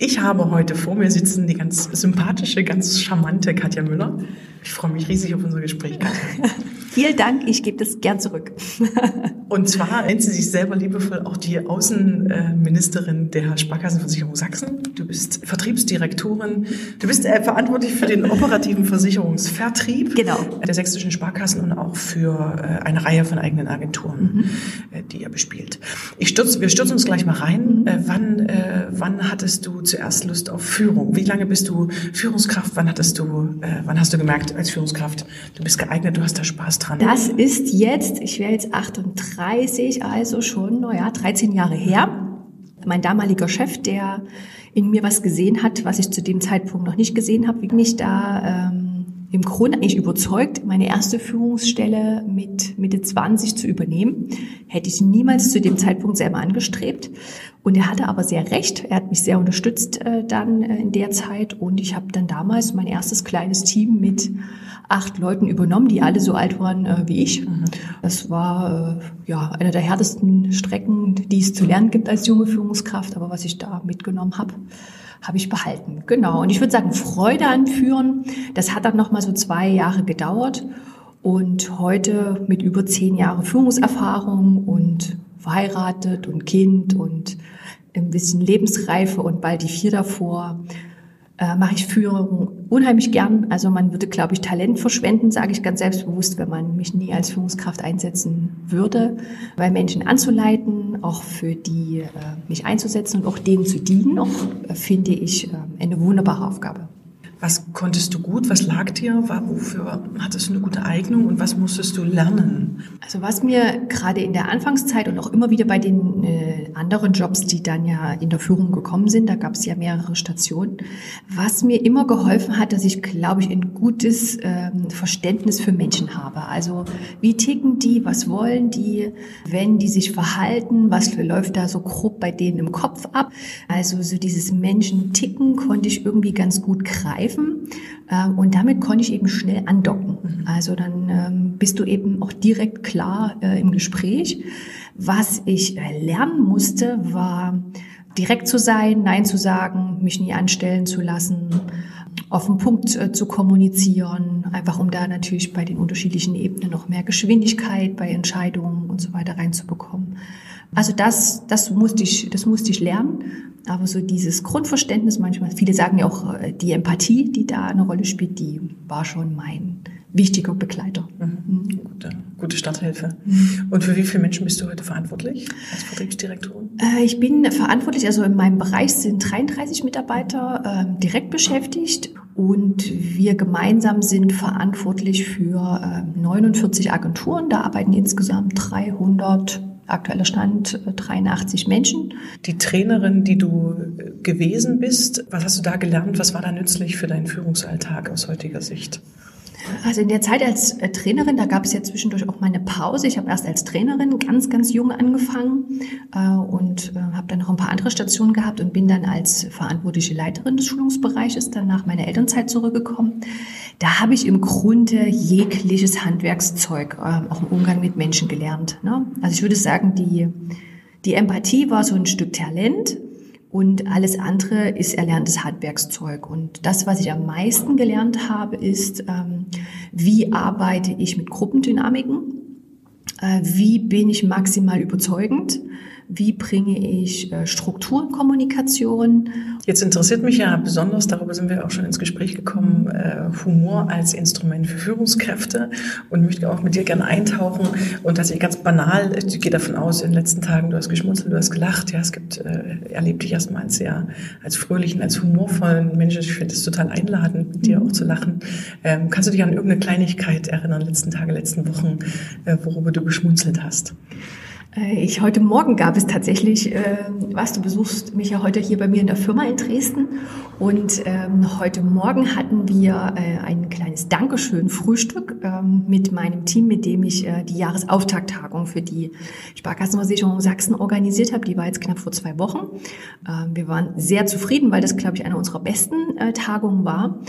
Ich habe heute vor mir sitzen die ganz sympathische, ganz charmante Katja Müller. Ich freue mich riesig auf unser Gespräch, Katja. Vielen Dank, ich gebe das gern zurück. Und zwar nennt sie sich selber liebevoll auch die Außenministerin der Sparkassenversicherung Sachsen. Du bist Vertriebsdirektorin. Du bist äh, verantwortlich für den operativen Versicherungsvertrieb genau. der sächsischen Sparkassen und auch für äh, eine Reihe von eigenen Agenturen, mhm. Äh, die ihr bespielt. Ich stürz, wir stürzen uns gleich mal rein. Mhm. Wann, wann hattest du zuerst Lust auf Führung? Wie lange bist du Führungskraft? Wann hattest du, wann hast du gemerkt als Führungskraft, du bist geeignet, du hast da Spaß dran? Das ist jetzt, ich wäre jetzt 38, also schon, naja, 13 Jahre her. Mein damaliger Chef, der in mir was gesehen hat, was ich zu dem Zeitpunkt noch nicht gesehen habe, wie mich da ähm, im Grunde eigentlich überzeugt, meine erste Führungsstelle mit Mitte 20 zu übernehmen. Hätte ich niemals zu dem Zeitpunkt selber angestrebt. Und er hatte aber sehr recht. Er hat mich sehr unterstützt äh, dann äh, in der Zeit. Und ich habe dann damals mein erstes kleines Team mit acht Leuten übernommen, die alle so alt waren äh, wie ich. Mhm. Das war äh, ja eine der härtesten Strecken, die es zu lernen gibt als junge Führungskraft. Aber was ich da mitgenommen habe, habe ich behalten. Genau. Und ich würde sagen, Freude anführen, das hat dann nochmal so zwei Jahre gedauert. Und heute mit über zehn Jahren Führungserfahrung und verheiratet und Kind und ein bisschen Lebensreife und bald die vier davor, äh, mache ich Führung unheimlich gern. Also man würde, glaube ich, Talent verschwenden, sage ich ganz selbstbewusst, wenn man mich nie als Führungskraft einsetzen würde, weil Menschen anzuleiten, auch für die äh, mich einzusetzen und auch denen zu dienen, auch, äh, finde ich äh, eine wunderbare Aufgabe. Was konntest du gut? Was lag dir? Wofür hattest du eine gute Eignung und was musstest du lernen? Also was mir gerade in der Anfangszeit und auch immer wieder bei den äh, anderen Jobs, die dann ja in der Führung gekommen sind, da gab es ja mehrere Stationen, was mir immer geholfen hat, dass ich, glaube ich, ein gutes ähm, Verständnis für Menschen habe. Also wie ticken die, was wollen die, wenn die sich verhalten, was läuft da so grob bei denen im Kopf ab. Also so dieses Menschen ticken konnte ich irgendwie ganz gut greifen greifen ähm, und damit konnte ich eben schnell andocken. Also dann ähm, bist du eben auch direkt klar äh, im Gespräch. Was ich äh, lernen musste, war direkt zu sein, Nein zu sagen, mich nie anstellen zu lassen, auf den Punkt äh, zu kommunizieren, einfach um da natürlich bei den unterschiedlichen Ebenen noch mehr Geschwindigkeit bei Entscheidungen und so weiter reinzubekommen. Also das, das musste ich, das musste ich lernen. Aber so dieses Grundverständnis manchmal, viele sagen ja auch äh, die Empathie, die da eine Rolle spielt, die war schon mein wichtiger Begleiter. Mhm. mhm. Gute, gute Starthilfe. Mhm. Und für wie viele Menschen bist du heute verantwortlich als Vertriebsdirektorin? Äh, ich bin verantwortlich, also in meinem Bereich sind 33 Mitarbeiter äh, direkt beschäftigt und wir gemeinsam sind verantwortlich für äh, 49 Agenturen. Da arbeiten insgesamt 300 aktueller Stand 83 äh, Menschen. Die Trainerin, die du äh, gewesen bist, was hast du da gelernt? Was war da nützlich für deinen Führungsalltag aus heutiger Sicht? Also in der Zeit als äh, Trainerin, da gab es ja zwischendurch auch mal eine Pause. Ich habe erst als Trainerin ganz, ganz jung angefangen äh, und äh, habe dann noch ein paar andere Stationen gehabt und bin dann als verantwortliche Leiterin des Schulungsbereiches dann nach meiner Elternzeit zurückgekommen. Da habe ich im Grunde jegliches Handwerkszeug, äh, auch im Umgang mit Menschen gelernt. Ne? Also ich würde sagen, die, die Empathie war so ein Stück Talent und alles andere ist erlerntes Handwerkszeug. Und das, was ich am meisten gelernt habe, ist, ähm, wie arbeite ich mit Gruppendynamiken? Äh, wie bin ich maximal überzeugend? Wie bringe ich äh, Strukturkommunikation? Jetzt interessiert mich ja besonders, darüber sind wir auch schon ins Gespräch gekommen, äh, Humor als Instrument für Führungskräfte und möchte auch mit dir gerne eintauchen und tatsächlich ganz banal, ich gehe davon aus, in den letzten Tagen, du hast geschmunzelt, du hast gelacht, ja, es gibt, äh, erlebt dich erstmal als sehr, als fröhlichen, als humorvollen Menschen. Ich finde es total einladend, mit dir auch zu lachen. Ähm, kannst du dich an irgendeine Kleinigkeit erinnern, letzten Tage, letzten Wochen, worüber du geschmunzelt hast? Äh, ich heute Morgen gab es tatsächlich, äh, was du besuchst mich ja heute hier bei mir in der Firma in Dresden und ähm, heute Morgen hatten wir äh, ein kleines Dankeschön-Frühstück ähm, mit meinem Team, mit dem ich äh, die Jahresauftakttagung für die Sparkassenversicherung Sachsen organisiert habe. Die war jetzt knapp vor zwei Wochen. Ähm, wir waren sehr zufrieden, weil das, glaube ich, eine unserer besten äh, Tagungen war.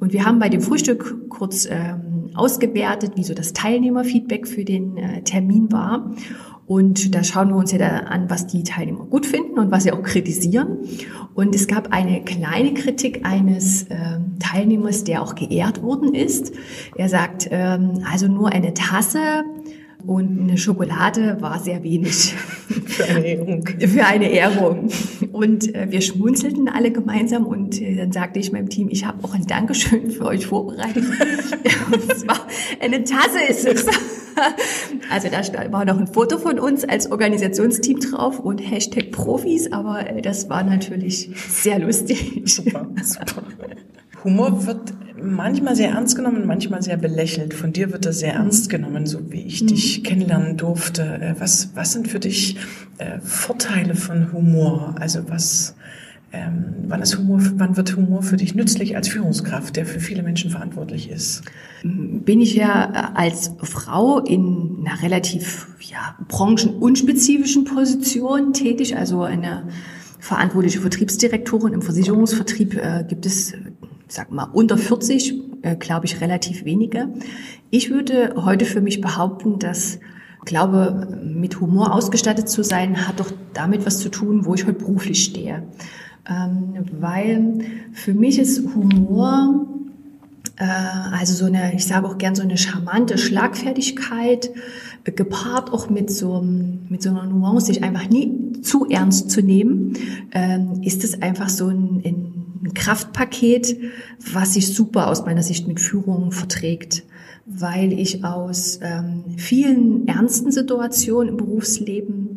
Und wir haben bei dem Frühstück kurz ähm, ausgewertet, wie so das Teilnehmerfeedback für den äh, Termin war. Und da schauen wir uns ja da an, was die Teilnehmer gut finden und was sie auch kritisieren. Und es gab eine kleine Kritik eines äh, Teilnehmers, der auch geehrt worden ist. Er sagt, ähm, also nur eine Tasse und eine Schokolade war sehr wenig. Für eine Ehrung. Für eine Ehrung. Und äh, wir schmunzelten alle gemeinsam und äh, dann sagte ich meinem Team, ich habe auch ein Dankeschön für euch vorbereitet. und zwar eine Tasse ist es. also da war noch ein Foto von uns als Organisationsteam drauf und Hashtag Profis, aber äh, das war natürlich sehr lustig. Super, super. Humor wird manchmal sehr ernst genommen, manchmal sehr belächelt. Von dir wird er sehr mhm. ernst genommen, so wie ich mhm. dich kennenlernen durfte. Äh, was, was sind für dich äh, Vorteile von Humor? Also was, ähm, wann, ist Humor, wann wird Humor für dich nützlich als Führungskraft, der für viele Menschen verantwortlich ist? Bin ich ja äh, als Frau in einer relativ ja, branchenunspezifischen Position tätig, also eine verantwortliche Vertriebsdirektorin im Versicherungsvertrieb äh, gibt es sag mal, unter 40, äh, glaube ich, relativ wenige. Ich würde heute für mich behaupten, dass glaube, mit Humor ausgestattet zu sein, hat doch damit was zu tun, wo ich heute beruflich stehe. Ähm, weil für mich ist Humor äh, also so eine, ich sage auch gern so eine charmante Schlagfertigkeit, äh, gepaart auch mit so, mit so einer Nuance, sich einfach nie zu ernst zu nehmen, ähm, ist es einfach so ein, ein ein Kraftpaket, was sich super aus meiner Sicht mit Führung verträgt, weil ich aus ähm, vielen ernsten Situationen im Berufsleben,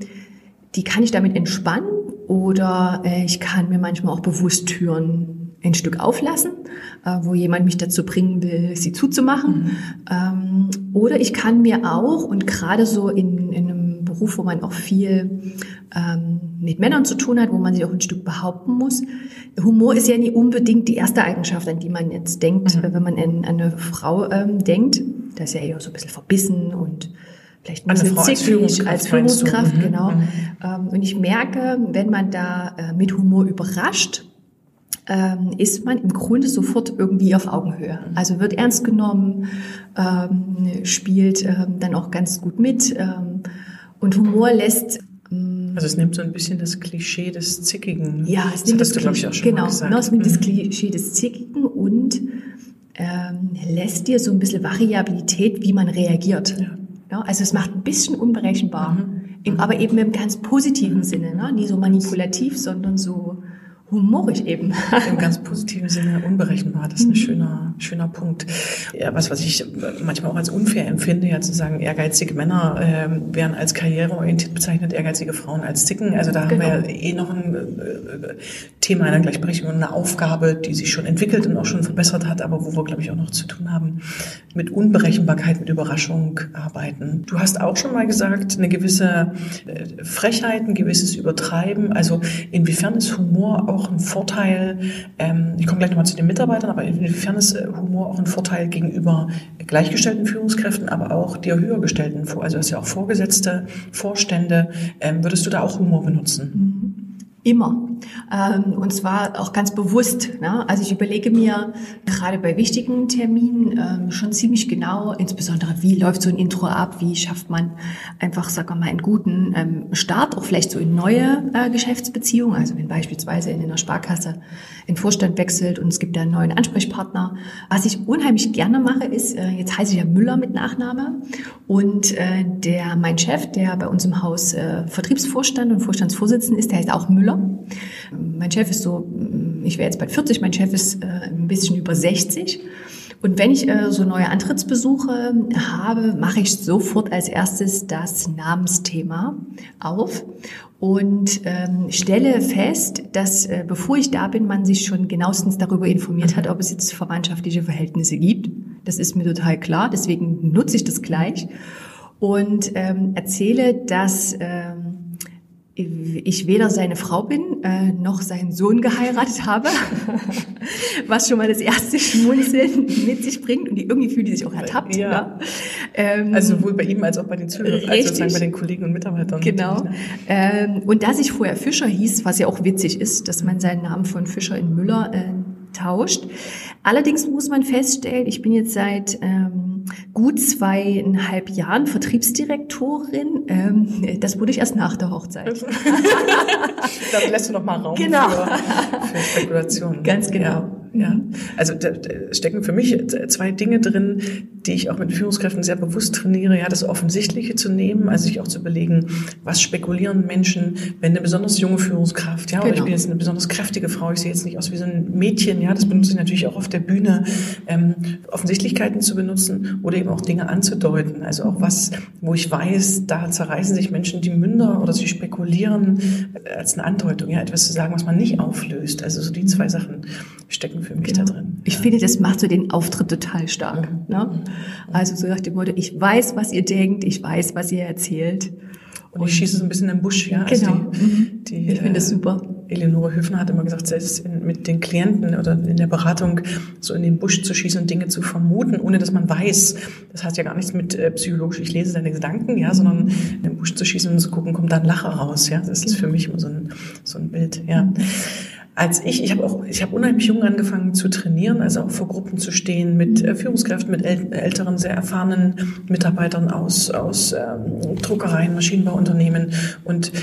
die kann ich damit entspannen oder äh, ich kann mir manchmal auch bewusst Türen ein Stück auflassen, äh, wo jemand mich dazu bringen will, sie zuzumachen. Mhm. Ähm, oder ich kann mir auch, und gerade so in, in Beruf, wo man auch viel ähm, mit Männern zu tun hat, wo man sich auch ein Stück behaupten muss. Humor ist ja nie unbedingt die erste Eigenschaft, an die man jetzt denkt, mhm. wenn man an, eine Frau ähm, denkt. Da ist ja eher so ein bisschen verbissen und vielleicht ein bisschen zickig als Führungskraft, als Führungskraft mhm. genau. Mhm. Ähm, und ich merke, wenn man da äh, mit Humor überrascht, ähm, ist man im Grunde sofort irgendwie auf Augenhöhe. Mhm. Also wird ernst genommen, ähm, spielt ähm, dann auch ganz gut mit. Ähm, und Humor lässt also es nimmt so ein bisschen das Klischee des Zickigen. Ja, es nimmt das, das Klischee, ich, genau, genau, es nimmt das mhm. Klischee des Zickigen und ähm, lässt dir so ein bisschen Variabilität, wie man reagiert. Ja. Ja, also es macht ein bisschen unberechenbar, mhm. Im, aber eben im ganz positiven mhm. Sinne, ne? nie so manipulativ, sondern so humorig eben. Im ganz positiven Sinne unberechenbar. Das ist ein mhm. Schöner, Punkt. Ja, was, was ich manchmal auch als unfair empfinde, ja zu sagen, ehrgeizige Männer äh, werden als karriereorientiert bezeichnet, ehrgeizige Frauen als Zicken. Also da genau. haben wir eh noch ein äh, Thema einer Gleichberechtigung, eine Aufgabe, die sich schon entwickelt und auch schon verbessert hat, aber wo wir, glaube ich, auch noch zu tun haben, mit Unberechenbarkeit, mit Überraschung arbeiten. Du hast auch schon mal gesagt, eine gewisse äh, Frechheit, ein gewisses Übertreiben. Also inwiefern ist Humor auch auch ein Vorteil, ähm, ich komme gleich nochmal zu den Mitarbeitern, aber inwiefern ist äh, Humor auch ein Vorteil gegenüber gleichgestellten Führungskräften, aber auch dir höher gestellten, also das ist ja auch Vorgesetzte, Vorstände, ähm, würdest du da auch Humor benutzen? Mhm. Immer. Ähm, und zwar auch ganz bewusst. Ne? Also ich überlege mir gerade bei wichtigen Terminen ähm, schon ziemlich genau, insbesondere wie läuft so ein Intro ab, wie schafft man einfach, wir mal, einen guten ähm, Start, auch vielleicht so in neue äh, Geschäftsbeziehungen. Also wenn beispielsweise in einer Sparkasse ein Vorstand wechselt und es gibt da einen neuen Ansprechpartner. Was ich unheimlich gerne mache, ist, äh, jetzt heiße ich ja Müller mit Nachname und äh, der mein Chef, der bei uns im Haus Vertriebsvorstand und Vorstandsvorsitzender ist, der heißt auch Müller. Mein Chef ist so, ich wäre jetzt bald 40, mein Chef ist äh, ein bisschen über 60. Und wenn ich äh, so neue Antrittsbesuche habe, mache ich sofort als erstes das Namensthema auf und ähm, stelle fest, dass äh, bevor ich da bin, man sich schon genauestens darüber informiert hat, ob es jetzt verwandtschaftliche Verhältnisse gibt. Das ist mir total klar, deswegen nutze ich das gleich. und ähm, erzähle, dass ähm, ich weder seine Frau bin, äh, noch seinen Sohn geheiratet habe, was schon mal das erste Schmunzeln mit sich bringt und die irgendwie fühlen die sich auch ertappt. Ja. Ja. Ähm, also sowohl bei ihm als auch bei den Zuhörern, also sozusagen bei den Kollegen und Mitarbeitern. Genau. Ne? Ähm, und dass ich vorher Fischer hieß, was ja auch witzig ist, dass man seinen Namen von Fischer in Müller äh, tauscht. Allerdings muss man feststellen, ich bin jetzt seit ähm, gut zweieinhalb Jahren Vertriebsdirektorin. Ähm, das wurde ich erst nach der Hochzeit. da lässt du noch mal Raum genau. für, für Spekulationen. Ganz genau. Ja. Ja, also da, da stecken für mich zwei Dinge drin, die ich auch mit Führungskräften sehr bewusst trainiere. Ja, das Offensichtliche zu nehmen, also sich auch zu überlegen, was spekulieren Menschen, wenn eine besonders junge Führungskraft, ja, oder ich Genau. bin jetzt eine besonders kräftige Frau, ich sehe jetzt nicht aus wie so ein Mädchen, ja, das benutze ich natürlich auch auf der Bühne, ähm, Offensichtlichkeiten zu benutzen oder eben auch Dinge anzudeuten. Also auch was, wo ich weiß, da zerreißen sich Menschen die Münder oder sie spekulieren äh, als eine Andeutung, ja, etwas zu sagen, was man nicht auflöst. Also so die zwei Sachen stecken für mich da drin. Ich finde, das macht so den Auftritt total stark. Ne? Also so nach dem Motto, ich weiß, was ihr denkt, ich weiß, was ihr erzählt. Und ich schieße so ein bisschen im Busch, ja. Genau. die, die, Ich finde das äh, super. Eleonore Höfner hat immer gesagt, selbst in, mit den Klienten oder in der Beratung so in den Busch zu schießen und Dinge zu vermuten, ohne dass man weiß. Das hat ja gar nichts mit äh, psychologisch, ich lese deine Gedanken, ja, sondern in den Busch zu schießen und zu gucken, kommt da ein Lacher raus, ja. Das ist für mich immer so ein, so ein Bild, ja. Als ich, ich habe auch, ich habe unheimlich jung angefangen zu trainieren, also auch vor Gruppen zu stehen mit äh, Führungskräften, mit äl älteren, sehr erfahrenen Mitarbeitern aus, aus ähm, Druckereien, Maschinenbauunternehmen. Und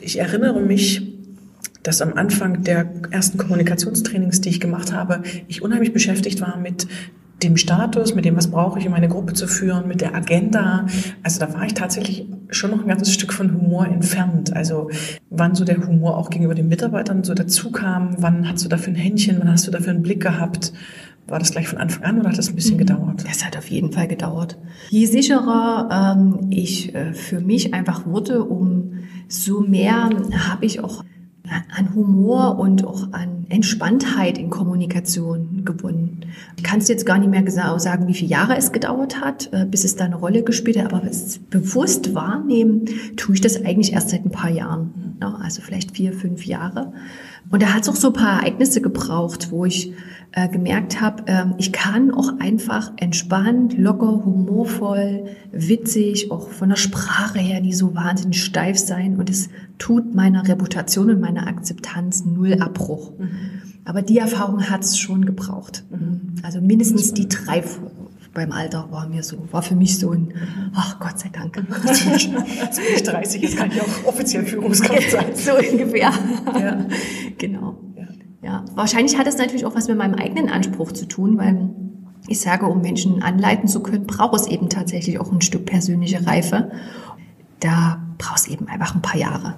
ich erinnere mich, dass am Anfang der ersten Kommunikationstrainings, die ich gemacht habe, ich unheimlich beschäftigt war mit dem Status, mit dem, was brauche ich, um eine Gruppe zu führen, mit der Agenda. Also da war ich tatsächlich schon noch ein ganzes Stück von Humor entfernt. Also wann so der Humor auch gegenüber den Mitarbeitern so dazu kam, wann hast du dafür ein Händchen, wann hast du dafür einen Blick gehabt? War das gleich von Anfang an oder hat das ein bisschen gedauert? Das hat auf jeden Fall gedauert. Je sicherer ähm, ich äh, für mich einfach wurde, um so mehr habe ich auch an Humor und auch an Entspanntheit in Kommunikation gewonnen. Ich kann es jetzt gar nicht mehr sagen, wie viele Jahre es gedauert hat, äh, bis es da eine Rolle gespielt hat, aber es bewusst wahrnehmen tue ich das eigentlich erst seit ein paar Jahren. Ja, also vielleicht vier, fünf Jahre. Und da hat es auch so ein paar Ereignisse gebraucht, wo ich äh, gemerkt habe, ähm, ich kann auch einfach entspannt, locker, humorvoll, witzig, auch von der Sprache her nie so wahnsinnig steif sein. Und es tut meiner Reputation und meiner Akzeptanz null Abbruch. Aber die Erfahrung hat es schon gebraucht. Also mindestens die drei beim Alter war mir so, war für mich so ein, ach Gott sei Dank. Jetzt bin ich 30, jetzt kann ich auch offiziell Führungskraft sein. so ungefähr. Ja. Genau. Ja. Wahrscheinlich hat es natürlich auch was mit meinem eigenen Anspruch zu tun, weil ich sage, um Menschen anleiten zu können, braucht es eben tatsächlich auch ein Stück persönliche Reife. Da braucht es eben einfach ein paar Jahre.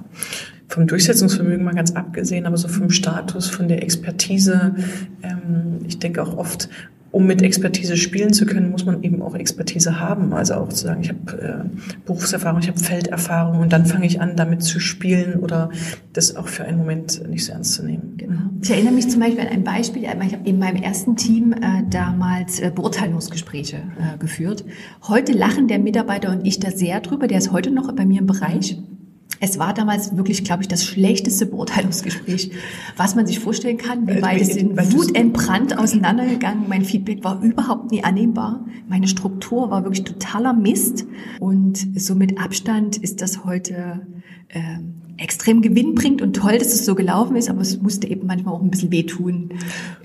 vom Durchsetzungsvermögen mal ganz abgesehen, aber so vom Status, von der Expertise. Ähm, ich denke auch oft, um mit Expertise spielen zu können, muss man eben auch Expertise haben. Also auch zu sagen, ich habe äh, Berufserfahrung, ich habe Felderfahrung und dann fange ich an, damit zu spielen oder das auch für einen Moment nicht so ernst zu nehmen. Genau. Ich erinnere mich zum Beispiel an ein Beispiel. Ich habe in meinem ersten Team äh, damals äh, Beurteilungsgespräche äh, geführt. Heute lachen der Mitarbeiter und ich da sehr drüber. Der ist heute noch bei mir im Bereich. Es war damals wirklich, glaube ich, das schlechteste Beurteilungsgespräch, was man sich vorstellen kann. Wir Also, beide sind wutentbrannt auseinandergegangen. Mein Feedback war überhaupt nie annehmbar. Meine Struktur war wirklich totaler Mist. Und so mit Abstand ist das heute ähm, extrem Gewinn bringt und toll, dass es so gelaufen ist, aber es musste eben manchmal auch ein bisschen wehtun.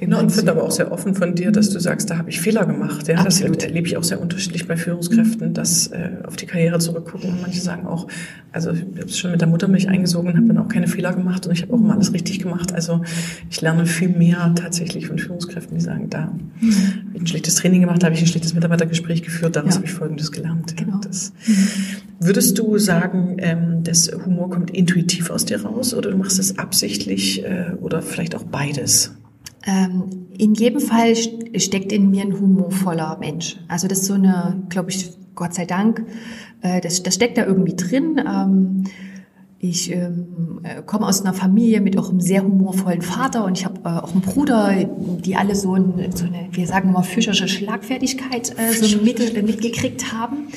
Na, und finde aber auch sehr offen von dir, dass du sagst, da habe ich Fehler gemacht. Ja, Absolut. das erlebe ich auch sehr unterschiedlich bei Führungskräften, dass äh, auf die Karriere zurückgucken und manche sagen auch, also ich habe es schon mit der Muttermilch eingesogen und habe dann auch keine Fehler gemacht und ich habe auch immer alles richtig gemacht. Also ich lerne viel mehr tatsächlich von Führungskräften, die sagen, da habe ich ein schlechtes Training gemacht, da habe ich ein schlechtes Mitarbeitergespräch geführt, daraus Ja. habe ich Folgendes gelernt. Genau. das, würdest du sagen, ähm, dass Humor kommt intuitiv aus dir raus oder du machst es absichtlich äh, oder vielleicht auch beides? Ähm, in jedem Fall st- steckt in mir ein humorvoller Mensch. Also das ist so eine, glaube ich, Gott sei Dank, äh, das, das steckt da irgendwie drin. Ähm, ich ähm, äh, komme aus einer Familie mit auch einem sehr humorvollen Vater und ich habe äh, auch einen Bruder, die alle so, ein, so eine, wir sagen mal, fischerische Schlagfertigkeit äh, so mit, mitgekriegt haben.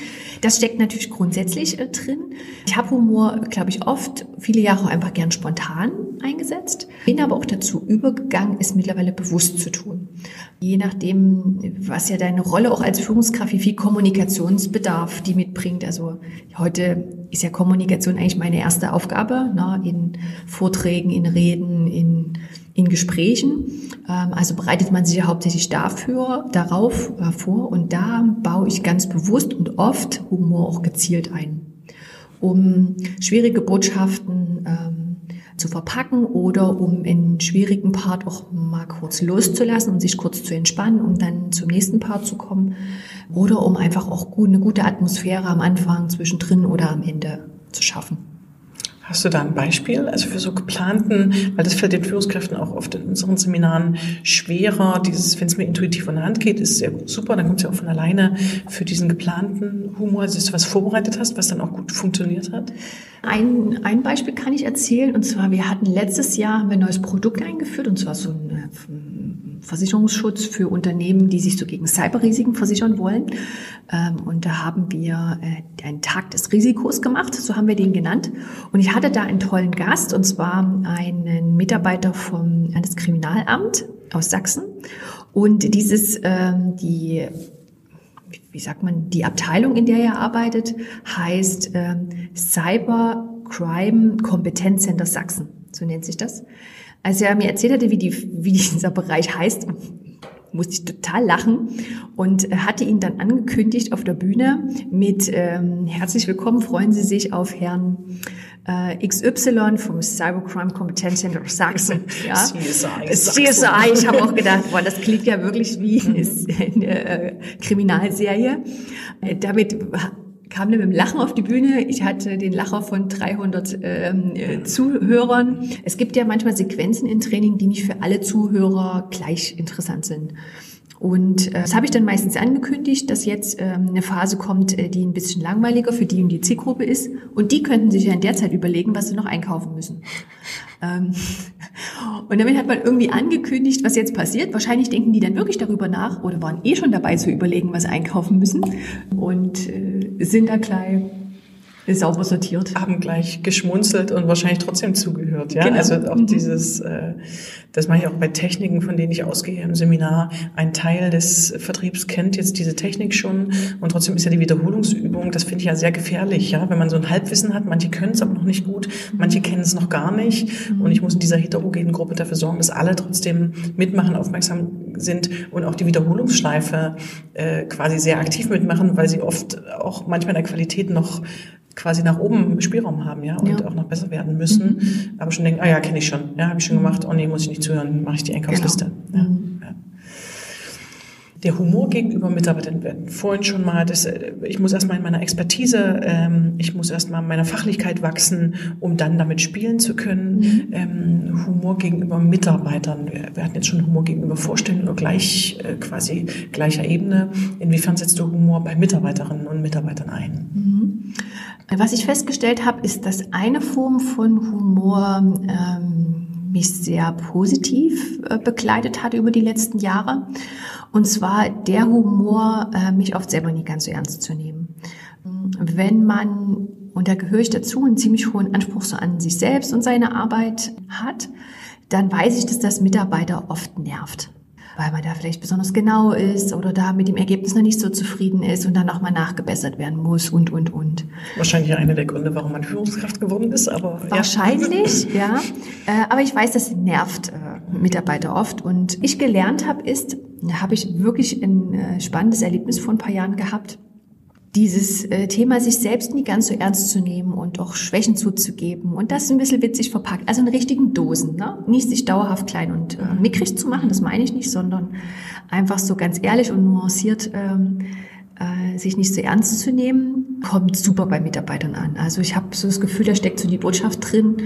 Das steckt natürlich grundsätzlich äh, drin. Ich habe Humor, glaube ich, oft viele Jahre einfach gern spontan eingesetzt, bin aber auch dazu übergegangen, es mittlerweile bewusst zu tun. Je nachdem, was ja deine Rolle auch als Führungskraft, wie viel Kommunikationsbedarf die mitbringt. Also heute ist ja Kommunikation eigentlich meine erste Aufgabe, ne, in Vorträgen, in Reden, in, in Gesprächen. Ähm, also bereitet man sich ja hauptsächlich dafür, darauf äh, vor und da baue ich ganz bewusst und oft Humor auch gezielt ein, um schwierige Botschaften ähm, zu verpacken oder um in schwierigen Part auch mal kurz loszulassen und sich kurz zu entspannen, um dann zum nächsten Part zu kommen oder um einfach auch gut, eine gute Atmosphäre am Anfang, zwischendrin oder am Ende zu schaffen. Hast du da ein Beispiel? Also für so geplanten, weil das fällt den Führungskräften auch oft in unseren Seminaren schwerer. Dieses, wenn es mir intuitiv von der Hand geht, ist sehr gut, super. Dann kommt es ja auch von alleine für diesen geplanten Humor, also dass du was vorbereitet hast, was dann auch gut funktioniert hat. Ein, ein Beispiel kann ich erzählen. Und zwar, wir hatten letztes Jahr haben wir ein neues Produkt eingeführt, und zwar so ein Versicherungsschutz für Unternehmen, die sich so gegen Cyberrisiken versichern wollen. Ähm, und da haben wir äh, einen Tag des Risikos gemacht, so haben wir den genannt. Und ich hatte da einen tollen Gast, und zwar einen Mitarbeiter vom Landeskriminalamt aus Sachsen. Und dieses, ähm, die wie sagt man, die Abteilung, in der er arbeitet, heißt ähm, Cyber Crime Kompetenzcenter Sachsen. So nennt sich das. Als er mir erzählt hatte, wie, die, wie dieser Bereich heißt, musste ich total lachen und hatte ihn dann angekündigt auf der Bühne mit ähm, Herzlich willkommen, freuen Sie sich auf Herrn äh, XY vom Cybercrime Competence Center Sachsen. Ja. CSI. CSI. Ich habe auch gedacht, boah, das klingt ja wirklich wie mhm. eine äh, Kriminalserie. Äh, damit kam dann mit dem Lachen auf die Bühne. Ich hatte den Lacher von 300 ähm, äh, Zuhörern. Es gibt ja manchmal Sequenzen in Training, die nicht für alle Zuhörer gleich interessant sind. Und äh, das habe ich dann meistens angekündigt, dass jetzt ähm, eine Phase kommt, äh, die ein bisschen langweiliger für die und die Zielgruppe ist. Und die könnten sich ja in der Zeit überlegen, was sie noch einkaufen müssen. Ähm, und damit hat man irgendwie angekündigt, was jetzt passiert. Wahrscheinlich denken die dann wirklich darüber nach oder waren eh schon dabei zu überlegen, was sie einkaufen müssen und äh, sind da gleich sauber sortiert. Haben gleich geschmunzelt und wahrscheinlich trotzdem zugehört. Ja, genau. also auch mhm. dieses, äh, das mache ich auch bei Techniken, von denen ich ausgehe im Seminar. Ein Teil des Vertriebs kennt jetzt diese Technik schon und trotzdem ist ja die Wiederholungsübung. Das finde ich ja sehr gefährlich, ja, wenn man so ein Halbwissen hat. Manche können es aber noch nicht gut, manche kennen es noch gar nicht mhm. und ich muss in dieser heterogenen Gruppe dafür sorgen, dass alle trotzdem mitmachen, aufmerksam sind und auch die Wiederholungsschleife äh, quasi sehr aktiv mitmachen, weil sie oft auch manchmal in der Qualität noch quasi nach oben Spielraum haben, ja, und ja. auch noch besser werden müssen, mhm. aber schon denken, ah ja, kenne ich schon, ja, habe ich schon gemacht, oh nee, muss ich nicht zuhören, mache ich die Einkaufsliste. Genau. Ja. Der Humor gegenüber Mitarbeitern. Wir vorhin schon mal, das, äh, ich muss erstmal in meiner Expertise, ähm, ich muss erstmal in meiner Fachlichkeit wachsen, um dann damit spielen zu können. Mhm. Ähm, Humor gegenüber Mitarbeitern. Wir, wir, hatten jetzt schon Humor gegenüber Vorständen oder gleich, äh, quasi gleicher Ebene. Inwiefern setzt du Humor bei Mitarbeiterinnen und Mitarbeitern ein? Mhm. Was ich festgestellt habe, ist, dass eine Form von Humor ähm, mich sehr positiv äh, begleitet hat über die letzten Jahre. Und zwar der Humor, äh, mich oft selber nicht ganz so ernst zu nehmen. Wenn man, und da gehöre ich dazu, einen ziemlich hohen Anspruch so an sich selbst und seine Arbeit hat, dann weiß ich, dass das Mitarbeiter oft nervt weil man da vielleicht besonders genau ist oder da mit dem Ergebnis noch nicht so zufrieden ist und dann auch mal nachgebessert werden muss und, und, und. Wahrscheinlich einer der Gründe, warum man Führungskraft geworden ist, aber. Wahrscheinlich, ja. ja. Äh, aber ich weiß, das nervt äh, Mitarbeiter oft und ich gelernt habe, ist, da habe ich wirklich ein äh, spannendes Erlebnis vor ein paar Jahren gehabt dieses äh, Thema sich selbst nie ganz so ernst zu nehmen und auch Schwächen zuzugeben und das ein bisschen witzig verpackt, also in richtigen Dosen, ne? nicht sich dauerhaft klein und äh, mickrig zu machen, das meine ich nicht, sondern einfach so ganz ehrlich und nuanciert ähm, äh, sich nicht so ernst zu nehmen, kommt super bei Mitarbeitern an. Also ich habe so das Gefühl, da steckt so die Botschaft drin,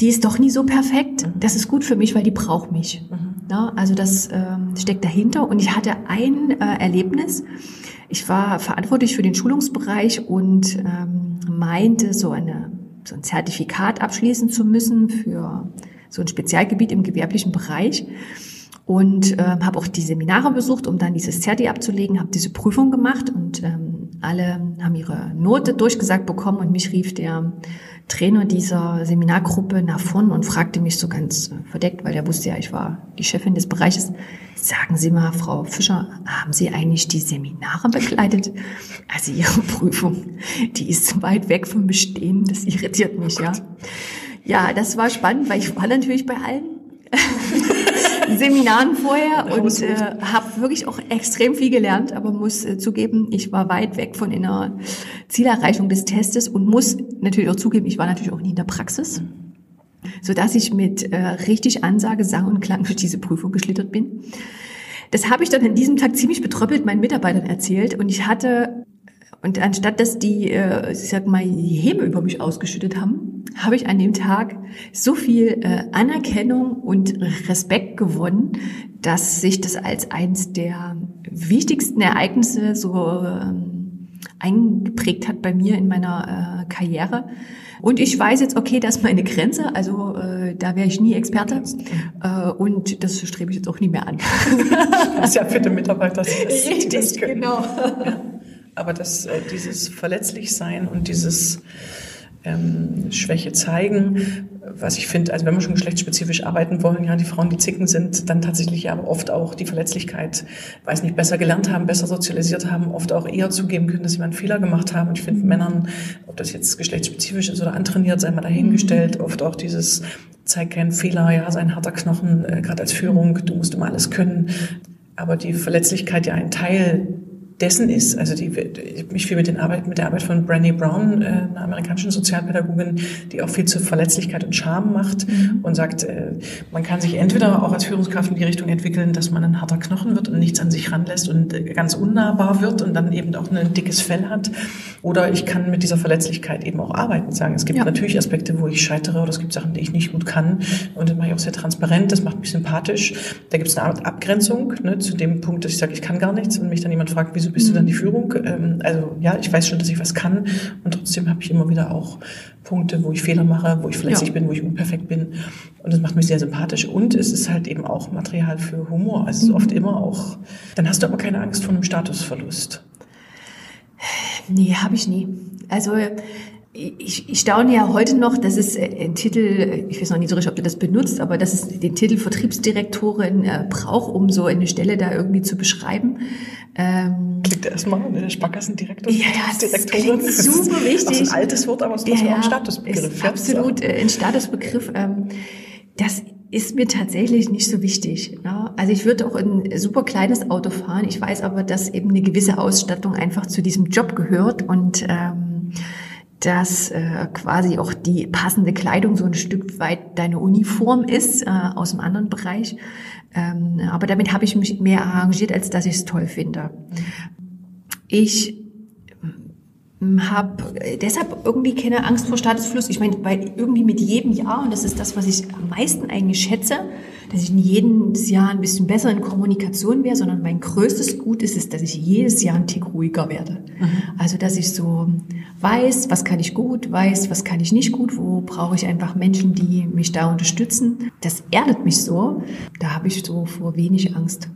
die ist doch nie so perfekt. Das ist gut für mich, weil die braucht mich. Mhm. Ja, also das ähm, steckt dahinter und ich hatte ein äh, Erlebnis, ich war verantwortlich für den Schulungsbereich und ähm, meinte, so, eine, so ein Zertifikat abschließen zu müssen für so ein Spezialgebiet im gewerblichen Bereich und ähm, habe auch die Seminare besucht, um dann dieses Zerti abzulegen, habe diese Prüfung gemacht und ähm, alle haben ihre Note durchgesagt bekommen und mich rief der Trainer dieser Seminargruppe nach vorn und fragte mich so ganz verdeckt, weil er wusste ja, ich war die Chefin des Bereiches. Sagen Sie mal, Frau Fischer, haben Sie eigentlich die Seminare begleitet? Also Ihre Prüfung, die ist weit weg vom Bestehen. Das irritiert mich, ja. Ja, das war spannend, weil ich war natürlich bei allen. Seminaren vorher und äh, habe wirklich auch extrem viel gelernt, aber muss äh, zugeben, ich war weit weg von einer Zielerreichung des Testes und muss natürlich auch zugeben, ich war natürlich auch nie in der Praxis, so dass ich mit äh, richtig Ansage, Sang und Klang durch diese Prüfung geschlittert bin. Das habe ich dann an diesem Tag ziemlich betröppelt meinen Mitarbeitern erzählt und ich hatte und anstatt dass die, äh, ich sag mal, die Häme über mich ausgeschüttet haben, habe ich an dem Tag so viel äh, Anerkennung und Respekt gewonnen, dass sich das als eins der wichtigsten Ereignisse so ähm, eingeprägt hat bei mir in meiner äh, Karriere. Und ich weiß jetzt, okay, das ist meine Grenze, also äh, da wäre ich nie Experte äh, und das strebe ich jetzt auch nie mehr an. Das ist ja für den Mitarbeiter. Richtig, genau. Ja. Aber das, äh, dieses Verletzlichsein und dieses ähm, Schwäche zeigen, was ich finde, also wenn wir schon geschlechtsspezifisch arbeiten wollen, ja, die Frauen, die Zicken sind, dann tatsächlich ja oft auch die Verletzlichkeit, weiß nicht, besser gelernt haben, besser sozialisiert haben, oft auch eher zugeben können, dass sie mal einen Fehler gemacht haben. Und ich finde Männern, ob das jetzt geschlechtsspezifisch ist oder antrainiert, sei mal dahingestellt, mhm. oft auch dieses zeig keinen Fehler, ja, sein harter Knochen, äh, gerade als Führung, du musst immer alles können. Aber die Verletzlichkeit ja ein Teil dessen ist. Also die, ich habe mich viel mit, den Arbeit, mit der Arbeit von Brené Brown, äh, einer amerikanischen Sozialpädagogin, die auch viel zur Verletzlichkeit und Scham macht mhm. und sagt, äh, man kann sich entweder auch als Führungskraft in die Richtung entwickeln, dass man ein harter Knochen wird und nichts an sich ranlässt und äh, ganz unnahbar wird und dann eben auch ein dickes Fell hat. Oder ich kann mit dieser Verletzlichkeit eben auch arbeiten, sagen, es gibt ja. natürlich Aspekte, wo ich scheitere oder es gibt Sachen, die ich nicht gut kann und das mache ich auch sehr transparent, das macht mich sympathisch. Da gibt es eine Art Abgrenzung ne, zu dem Punkt, dass ich sage, ich kann gar nichts und mich dann jemand fragt, wieso bist du dann die Führung? Ähm, also ja, ich weiß schon, dass ich was kann und trotzdem habe ich immer wieder auch Punkte, wo ich Fehler mache, wo ich verletzlich ja. bin, wo ich unperfekt bin. Und das macht mich sehr sympathisch. Und es ist halt eben auch Material für Humor. Also es ist mhm. oft immer auch, dann hast du aber keine Angst vor einem Statusverlust. Nee, habe ich nie. Also ich, ich staune ja heute noch, dass es äh, ein Titel, ich weiß noch nicht so richtig, ob du das benutzt, aber dass es den Titel Vertriebsdirektorin äh, braucht, um so eine Stelle da irgendwie zu beschreiben. Ähm, Klingt erstmal eine Sparkassendirektor. Ja, das klingt super wichtig. Das ist ein altes Wort, aber es ist ja, ja, ein Statusbegriff. Ist absolut äh, ein Statusbegriff. Ähm, das ist mir tatsächlich nicht so wichtig. Ne? Also ich würde auch ein super kleines Auto fahren. Ich weiß aber, dass eben eine gewisse Ausstattung einfach zu diesem Job gehört und ähm, dass äh, quasi auch die passende Kleidung so ein Stück weit deine Uniform ist äh, aus einem anderen Bereich. Ähm, aber damit habe ich mich mehr arrangiert, als dass ich es toll finde. Ich habe deshalb irgendwie keine Angst vor Statusfluss. Ich meine, weil irgendwie mit jedem Jahr, und das ist das, was ich am meisten eigentlich schätze, dass ich jedes Jahr ein bisschen besser in Kommunikation wäre, sondern mein größtes Gut ist es, dass ich jedes Jahr ein Tick ruhiger werde. Mhm. Also, dass ich so weiß, was kann ich gut, weiß, was kann ich nicht gut, wo brauche ich einfach Menschen, die mich da unterstützen. Das erdet mich so. Da habe ich so vor wenig Angst.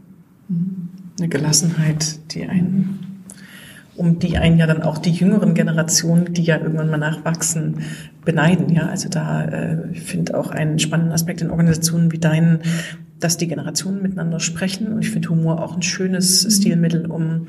Mhm. Eine Gelassenheit, die einen um die einen ja dann auch die jüngeren Generationen, die ja irgendwann mal nachwachsen, beneiden. Ja, also da äh, finde auch einen spannenden Aspekt in Organisationen wie deinen, dass die Generationen miteinander sprechen. Und ich finde Humor auch ein schönes Stilmittel, um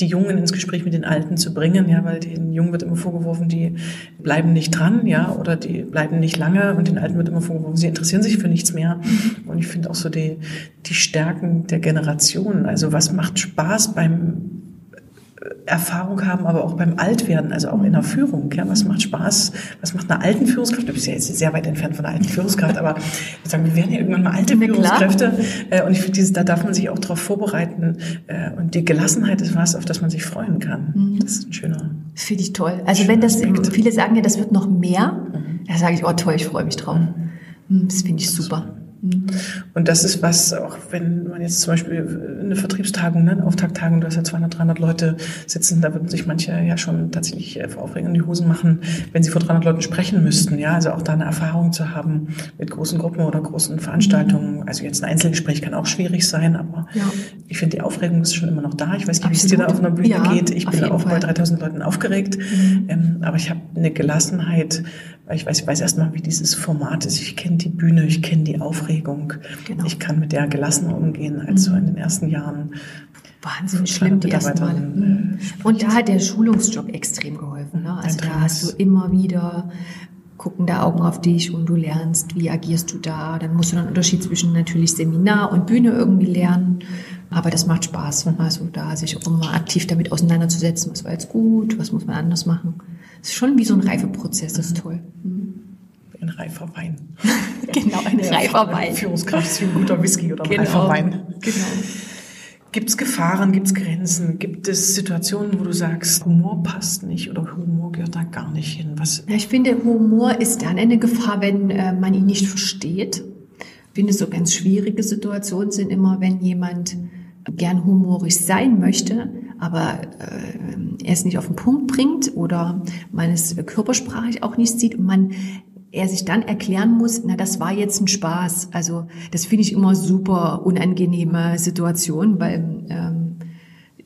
die Jungen ins Gespräch mit den Alten zu bringen. Ja, weil den Jungen wird immer vorgeworfen, die bleiben nicht dran, ja, oder die bleiben nicht lange. Und den Alten wird immer vorgeworfen, sie interessieren sich für nichts mehr. Und ich finde auch so die, die Stärken der Generationen. Also was macht Spaß beim Erfahrung haben, aber auch beim Altwerden, also auch in der Führung. Ja, was macht Spaß? Was macht eine alten Führungskraft? Du bist ja jetzt sehr weit entfernt von einer alten Führungskraft, aber ich sagen, wir werden ja irgendwann mal alte Na, Führungskräfte. Klar. Äh, und ich finde, da darf man sich auch darauf vorbereiten. Äh, und die Gelassenheit ist was, auf das man sich freuen kann. Mhm. Das ist ein schöner. Finde ich toll. Also wenn das, Aspekt. viele sagen ja, das wird noch mehr, mhm. da sage ich, oh toll, ich freue mich drauf. Mhm. Das finde ich super. Mhm. Und das ist was, auch wenn man jetzt zum Beispiel eine Vertriebstagung, ne, eine Auftakttagung, du hast ja 200, 300 Leute sitzen, da würden sich manche ja schon tatsächlich vor Aufregung in die Hosen machen, wenn sie vor 300 Leuten sprechen müssten. Ja, also auch da eine Erfahrung zu haben mit großen Gruppen oder großen Veranstaltungen. Also jetzt ein Einzelgespräch kann auch schwierig sein, aber ja. ich finde, die Aufregung ist schon immer noch da. Ich weiß nicht, wie es dir da auf einer Bühne ja, geht. Ich bin auch Fall. bei 3000 Leuten aufgeregt, mhm. ähm, aber ich habe eine Gelassenheit, weil ich weiß, ich weiß erstmal, wie dieses Format ist. Ich kenne die Bühne, ich kenne die Aufregung. Genau. Ich kann mit der gelassener umgehen als mhm. so in den ersten Jahren. Wahnsinnig schlimm, die ersten Mal. Mhm. Und da hat der Schulungsjob extrem geholfen. Ne? Also da hast du immer wieder guckende Augen auf dich und du lernst, wie agierst du da. Dann musst du einen Unterschied zwischen natürlich Seminar und Bühne irgendwie lernen. Aber das macht Spaß, also da sich auch immer aktiv damit auseinanderzusetzen, was war jetzt gut, was muss man anders machen. Ist schon wie so ein Reifeprozess, das ist toll. Mhm. Ein reifer Wein. genau, ein ja, reifer Wein. Führungskraft ist wie ein guter Whisky oder ein genau. reifer Wein. Genau. Gibt es Gefahren, gibt es Grenzen, gibt es Situationen, wo du sagst, Humor passt nicht oder Humor gehört da gar nicht hin? Was? Ich finde, Humor ist dann eine Gefahr, wenn äh, man ihn nicht versteht. Ich finde, so ganz schwierige Situationen sind immer, wenn jemand gern humorisch sein möchte, aber äh, er es nicht auf den Punkt bringt oder man es körpersprachlich auch nicht sieht und man er sich dann erklären muss, na, das war jetzt ein Spaß. Also das finde ich immer super unangenehme Situation, weil ähm,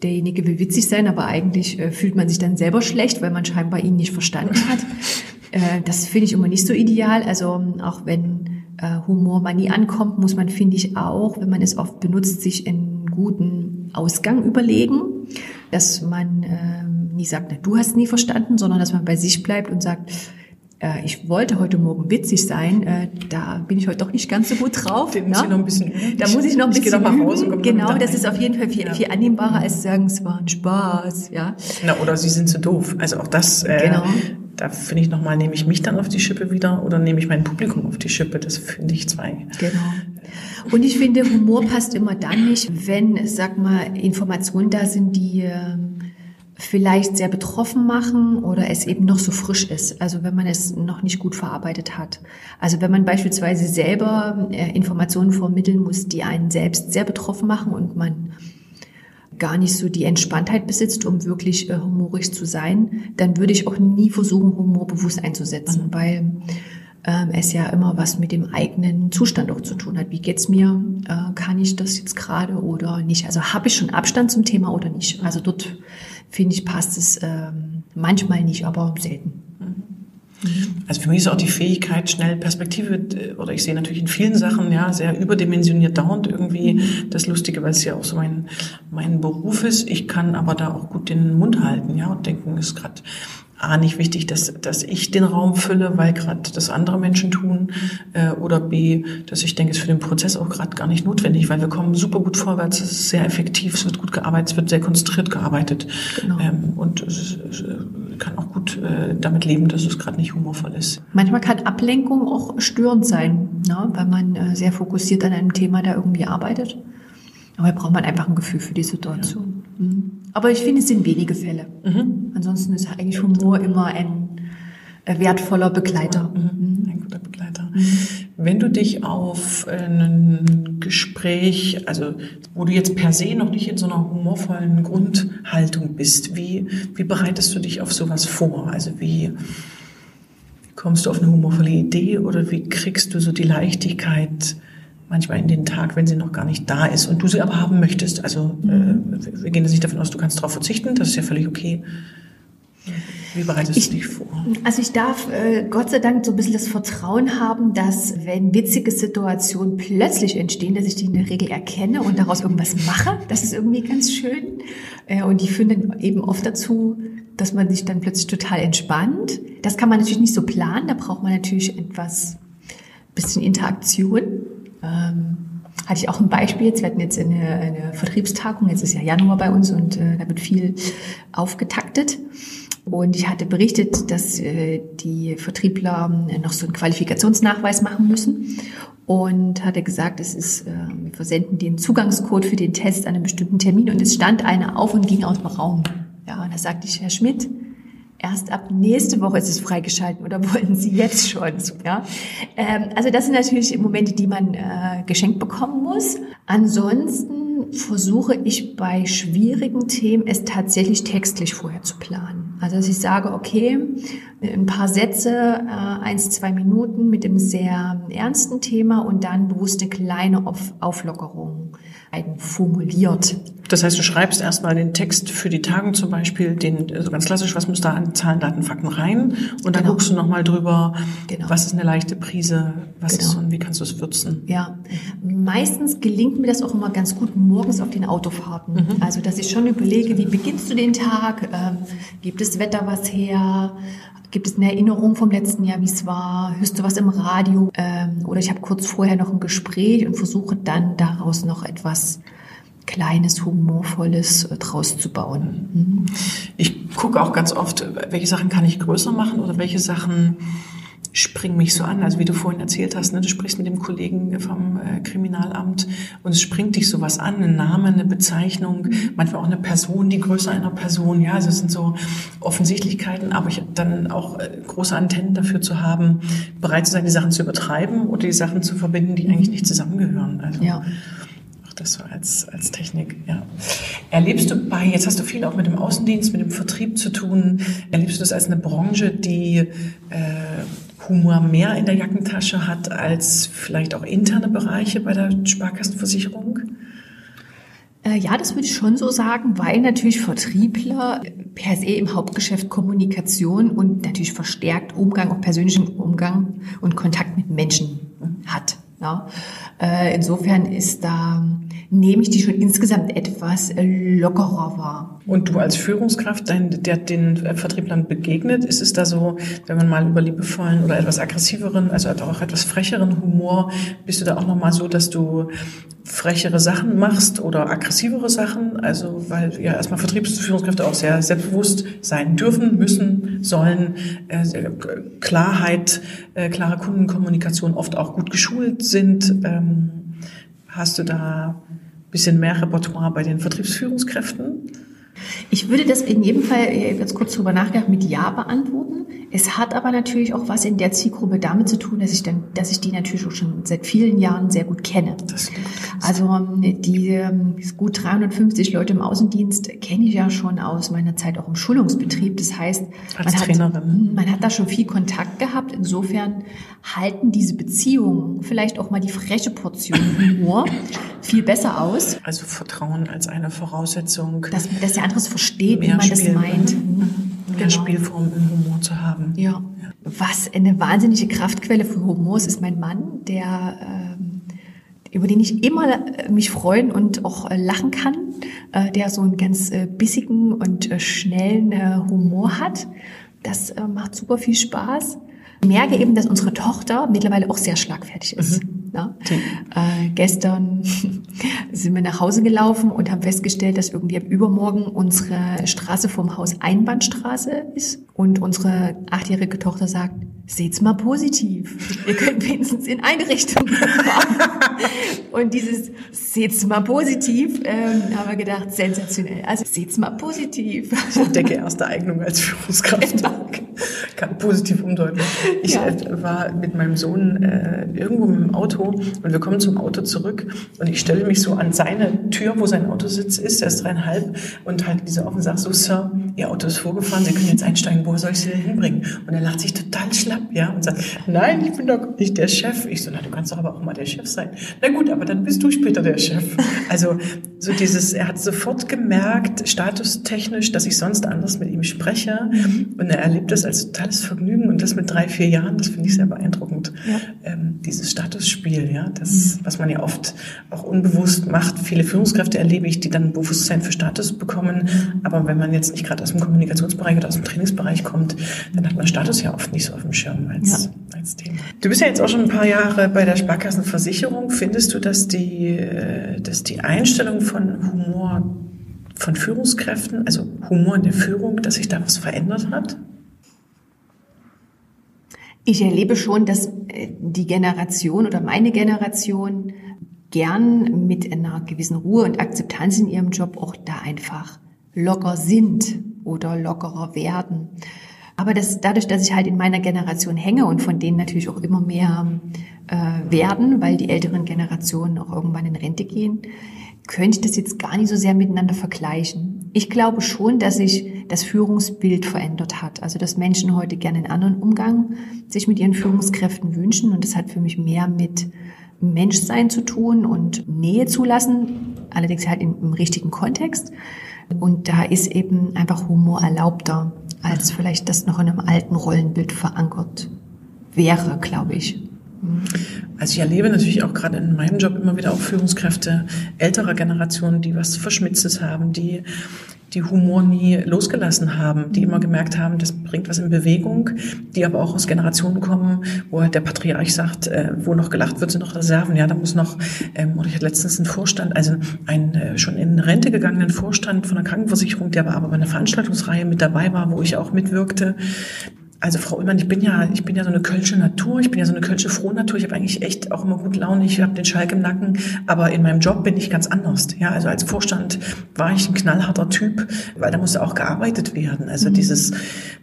derjenige will witzig sein, aber eigentlich äh, fühlt man sich dann selber schlecht, weil man scheinbar ihn nicht verstanden hat. Äh, das finde ich immer nicht so ideal. Also auch wenn äh, Humor mal nie ankommt, muss man, finde ich auch, wenn man es oft benutzt, sich einen guten Ausgang überlegen, dass man äh, nie sagt, na, du hast nie verstanden, sondern dass man bei sich bleibt und sagt, äh, ich wollte heute Morgen witzig sein, äh, da bin ich heute doch nicht ganz so gut drauf. Den muss ich noch ein bisschen. Da muss ich noch ein bisschen ich üben. Raus und genau, das ist auf jeden Fall viel, ja. viel annehmbarer, als zu sagen, es war ein Spaß. Ja. Na, oder sie sind zu doof. Also auch das, äh, genau. Da finde ich nochmal, nehme ich mich dann auf die Schippe wieder oder nehme ich mein Publikum auf die Schippe? Das finde ich zwei. Genau. Und ich finde, Humor passt immer dann nicht, wenn, sag mal, Informationen da sind, die ähm, vielleicht sehr betroffen machen oder es eben noch so frisch ist, also wenn man es noch nicht gut verarbeitet hat. Also wenn man beispielsweise selber äh, Informationen vermitteln muss, die einen selbst sehr betroffen machen und man gar nicht so die Entspanntheit besitzt, um wirklich äh, humorisch zu sein, dann würde ich auch nie versuchen, Humor bewusst einzusetzen, mhm. weil ähm, es ja immer was mit dem eigenen Zustand auch zu tun hat. Wie geht's mir? Äh, kann ich das jetzt gerade oder nicht? Also habe ich schon Abstand zum Thema oder nicht? Also dort finde ich, passt es ähm, manchmal nicht, aber selten. Also für mich ist auch die Fähigkeit, schnell Perspektive, äh, oder ich sehe natürlich in vielen Sachen, ja, sehr überdimensioniert dauernd irgendwie das Lustige, weil es ja auch so mein, mein Beruf ist. Ich kann aber da auch gut den Mund halten, ja, und denken, ist gerade A, nicht wichtig, dass, dass ich den Raum fülle, weil gerade das andere Menschen tun. Äh, oder B, dass ich denke, es ist für den Prozess auch gerade gar nicht notwendig, weil wir kommen super gut vorwärts, es ist sehr effektiv, es wird gut gearbeitet, es wird sehr konzentriert gearbeitet. Genau. Ähm, und es, es äh, kann auch gut äh, damit leben, dass es gerade nicht humorvoll ist. Manchmal kann Ablenkung auch störend sein, ne? weil man äh, sehr fokussiert an einem Thema da irgendwie arbeitet. Aber da braucht man einfach ein Gefühl für die Situation. Ja. Mhm. Aber ich finde, es sind wenige Fälle. Mhm. Ansonsten ist eigentlich Humor immer ein äh, wertvoller Begleiter. Mhm. Ein guter Begleiter. Wenn du dich auf ein Gespräch, also wo du jetzt per se noch nicht in so einer humorvollen Grundhaltung bist, wie, wie bereitest du dich auf sowas vor? Also wie kommst du auf eine humorvolle Idee oder wie kriegst du so die Leichtigkeit manchmal in den Tag, wenn sie noch gar nicht da ist und du sie aber haben möchtest. Also äh, wir gehen jetzt nicht davon aus, du kannst darauf verzichten, das ist ja völlig okay. Wie bereitest ich, du dich vor? Also ich darf äh, Gott sei Dank so ein bisschen das Vertrauen haben, dass wenn witzige Situationen plötzlich entstehen, dass ich die in der Regel erkenne und daraus irgendwas mache. Das ist irgendwie ganz schön. Äh, und die führen dann eben oft dazu, dass man sich dann plötzlich total entspannt. Das kann man natürlich nicht so planen. Da braucht man natürlich etwas bisschen Interaktion. Ähm, hatte ich auch ein Beispiel jetzt. Wir hatten jetzt eine, eine Vertriebstagung, jetzt ist ja Januar bei uns und äh, da wird viel aufgetaktet. Und ich hatte berichtet, dass äh, die Vertriebler äh, noch so einen Qualifikationsnachweis machen müssen und hatte gesagt, es ist, äh, wir versenden den Zugangscode für den Test an einem bestimmten Termin und es stand einer auf und ging aus dem Raum. Ja, und da sagte ich, Herr Schmidt, erst ab nächste Woche ist es freigeschalten oder wollen Sie jetzt schon? Ja? Ähm, also das sind natürlich Momente, die man äh, geschenkt bekommen muss. Ansonsten versuche ich bei schwierigen Themen es tatsächlich textlich vorher zu planen. Also dass ich sage, okay, ein paar Sätze, äh, eins, zwei Minuten mit dem sehr ernsten Thema und dann bewusst eine kleine Auf Auflockerung formuliert. Das heißt, du schreibst erstmal den Text für die Tagung zum Beispiel, den, also ganz klassisch, was muss da an Zahlen, Daten, Fakten rein? Und dann genau. guckst du nochmal drüber, genau. was ist eine leichte Prise, was genau. ist und wie kannst du es würzen? Ja, meistens gelingt mir das auch immer ganz gut morgens auf den Autofahrten. Mhm. Also, dass ich schon überlege, wie beginnst du den Tag? Ähm, gibt es Wetter was her? Gibt es eine Erinnerung vom letzten Jahr, wie es war? Hörst du was im Radio? Ähm, oder ich habe kurz vorher noch ein Gespräch und versuche dann daraus noch etwas Kleines, Humorvolles äh, draus zu bauen. Mhm. Ich gucke auch ganz oft, welche Sachen kann ich größer machen oder welche Sachen springen mich so an. Also wie du vorhin erzählt hast, ne, du sprichst mit dem Kollegen vom äh, Kriminalamt und es springt dich sowas an, ein Name, eine Bezeichnung, manchmal auch eine Person, die Größe einer Person. Ja, also es sind so Offensichtlichkeiten, aber ich dann auch äh, große Antennen dafür zu haben, bereit zu sein, die Sachen zu übertreiben oder die Sachen zu verbinden, die eigentlich nicht zusammengehören. Also, ja das so als, als Technik, ja. Erlebst du bei, jetzt hast du viel auch mit dem Außendienst, mit dem Vertrieb zu tun, erlebst du das als eine Branche, die äh, Humor mehr in der Jackentasche hat als vielleicht auch interne Bereiche bei der Sparkassenversicherung? Äh, ja, das würde ich schon so sagen, weil natürlich Vertriebler per se im Hauptgeschäft Kommunikation und natürlich verstärkt Umgang, auch persönlichen Umgang und Kontakt mit Menschen hat. Ja. Äh, insofern ist da, nehme ich die schon insgesamt etwas lockerer wahr. Und du als Führungskraft, dein, der den Vertrieblern begegnet, ist es da so, wenn man mal über liebevollen oder etwas aggressiveren, also auch etwas frecheren Humor, bist du da auch nochmal so, dass du frechere Sachen machst oder aggressivere Sachen? Also, weil ja erstmal Vertriebsführungskräfte auch sehr selbstbewusst sein dürfen, müssen, sollen, äh, Klarheit, äh, klare Kundenkommunikation oft auch gut geschult sind. Ähm, hast du da bisschen mehr Repertoire bei den Vertriebsführungskräften? Ich würde das in jedem Fall äh, jetzt kurz drüber nachgedacht mit Ja beantworten. Es hat aber natürlich auch was in der Zielgruppe damit zu tun, dass ich dann, dass ich die natürlich auch schon seit vielen Jahren sehr gut kenne. Also ähm, die ähm, gut 350 Leute im Außendienst kenne ich ja schon aus meiner Zeit auch im Schulungsbetrieb. Das heißt, man hat, hm, man hat da schon viel Kontakt gehabt. Insofern halten diese Beziehungen vielleicht auch mal die freche Portion Humor viel besser aus. Also Vertrauen als eine Voraussetzung. Dass, dass der andere es versteht, wie man Spiel, das meint. Mhm. Mehr genau. Spielform im Humor zu haben. Ja. ja. Was eine wahnsinnige Kraftquelle für Humor ist, ist mein Mann, der ähm, über den ich immer äh, mich freuen und auch äh, lachen kann, äh, der so einen ganz bissigen und schnellen Humor hat. Das macht super viel Spaß. Ich merke eben, dass unsere Tochter mittlerweile auch sehr schlagfertig ist. Mhm. Ne? Äh, gestern sind wir nach Hause gelaufen und haben festgestellt, dass irgendwie ab übermorgen unsere Straße vom Haus Einbahnstraße ist. Und unsere achtjährige Tochter sagt, seht's mal positiv. Wir können wenigstens in eine Richtung fahren. und dieses seht's mal positiv, ähm, haben wir gedacht, sensationell. Also seht's mal positiv. Ich entdecke erste Eignung als Führungskraft. Kann positiv umdeuten. Ich ja. Äh, war mit meinem Sohn äh, irgendwo mit dem Auto und wir kommen zum Auto zurück und ich stelle mich so an seine Tür, wo sein Autositz ist, der ist dreieinhalb und halt diese offen sagt so, Sir, Ihr Auto ist vorgefahren, Sie können jetzt einsteigen, wo soll ich Sie denn hinbringen? Und er lacht sich total schlapp, ja, und sagt, nein, ich bin doch nicht der Chef. Ich so, na, du kannst doch aber auch mal der Chef sein. Na gut, aber dann bist du später der Chef. Also so dieses, er hat sofort gemerkt, statustechnisch, dass ich sonst anders mit ihm spreche mhm. und er erlebt das als totales Vergnügen und das mit drei, vier Jahren, das finde ich sehr beeindruckend. Ja. Ähm, dieses Statusspiel, ja, das, mhm. was man ja oft auch unbewusst macht. Viele Führungskräfte erlebe ich, die dann ein Bewusstsein für Status bekommen, mhm. aber wenn man jetzt nicht gerade aus dem Kommunikationsbereich oder aus dem Trainingsbereich kommt, dann hat man Status ja oft nicht so auf dem Schirm als, ja. als Thema. Du bist ja jetzt auch schon ein paar Jahre bei der Sparkassenversicherung. Findest du, dass die, äh, dass die Einstellung von Humor von Führungskräften, also Humor in der Führung, dass sich da was verändert hat? Ich erlebe schon, dass äh, die Generation oder meine Generation gern mit einer gewissen Ruhe und Akzeptanz in ihrem Job auch da einfach locker sind oder lockerer werden. Aber das, dadurch, dass ich halt in meiner Generation hänge und von denen natürlich auch immer mehr äh, werden, weil die älteren Generationen auch irgendwann in Rente gehen, könnte ich das jetzt gar nicht so sehr miteinander vergleichen. Ich glaube schon, dass sich das Führungsbild verändert hat. Also, dass Menschen heute gerne einen anderen Umgang sich mit ihren Führungskräften wünschen. Und das hat für mich mehr mit Menschsein zu tun und Nähe zulassen, allerdings halt im, im richtigen Kontext. Und da ist eben einfach Humor erlaubter, als vielleicht das noch in einem alten Rollenbild verankert wäre, glaube ich. Also ich erlebe natürlich auch gerade in meinem Job immer wieder auch Führungskräfte älterer Generationen, die was Verschmitztes haben, die die Humor nie losgelassen haben, die immer gemerkt haben, das bringt was in Bewegung, die aber auch aus Generationen kommen, wo halt der Patriarch sagt, äh, wo noch gelacht wird, sind noch Reserven. Ja, da muss noch, ähm, oder ich hatte letztens einen Vorstand, also einen äh, schon in Rente gegangenen Vorstand von der Krankenversicherung, der aber bei einer Veranstaltungsreihe mit dabei war, wo ich auch mitwirkte, also Frau Ullmann, ich bin ja, ich bin ja so eine kölsche Natur, ich bin ja so eine kölsche Frohnatur, ich habe eigentlich echt auch immer gut Laune, ich habe den Schalk im Nacken, aber in meinem Job bin ich ganz anders. Ja, also als Vorstand war ich ein knallharter Typ, weil da musste auch gearbeitet werden. Also mhm. dieses,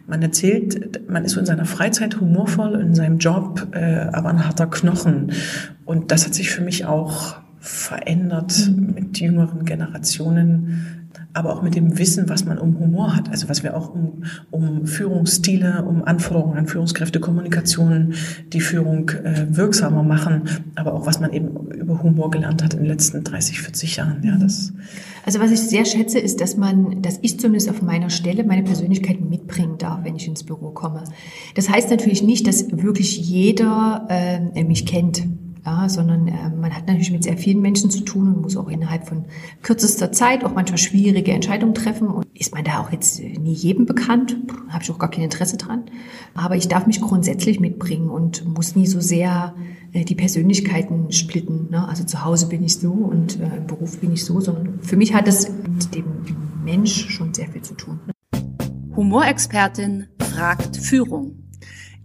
man erzählt, man ist so in seiner Freizeit humorvoll, in seinem Job, äh, aber ein harter Knochen. Und das hat sich für mich auch verändert mit jüngeren Generationen aber auch mit dem Wissen, was man um Humor hat. Also was wir auch um, um Führungsstile, um Anforderungen an Führungskräfte, Kommunikation, die Führung äh, wirksamer machen, aber auch was man eben über Humor gelernt hat in den letzten 30, 40 Jahren. Ja, das also was ich sehr schätze, ist, dass man, dass ich zumindest auf meiner Stelle meine Persönlichkeit mitbringen darf, wenn ich ins Büro komme. Das heißt natürlich nicht, dass wirklich jeder äh, mich kennt ja, sondern äh, man hat natürlich mit sehr vielen Menschen zu tun und muss auch innerhalb von kürzester Zeit auch manchmal schwierige Entscheidungen treffen. Und ist man da auch jetzt nie jedem bekannt, habe ich auch gar kein Interesse dran. Aber ich darf mich grundsätzlich mitbringen und muss nie so sehr äh, die Persönlichkeiten splitten. Ne? Also zu Hause bin ich so und äh, im Beruf bin ich so, sondern für mich hat es mit dem Mensch schon sehr viel zu tun. Humorexpertin fragt Führung.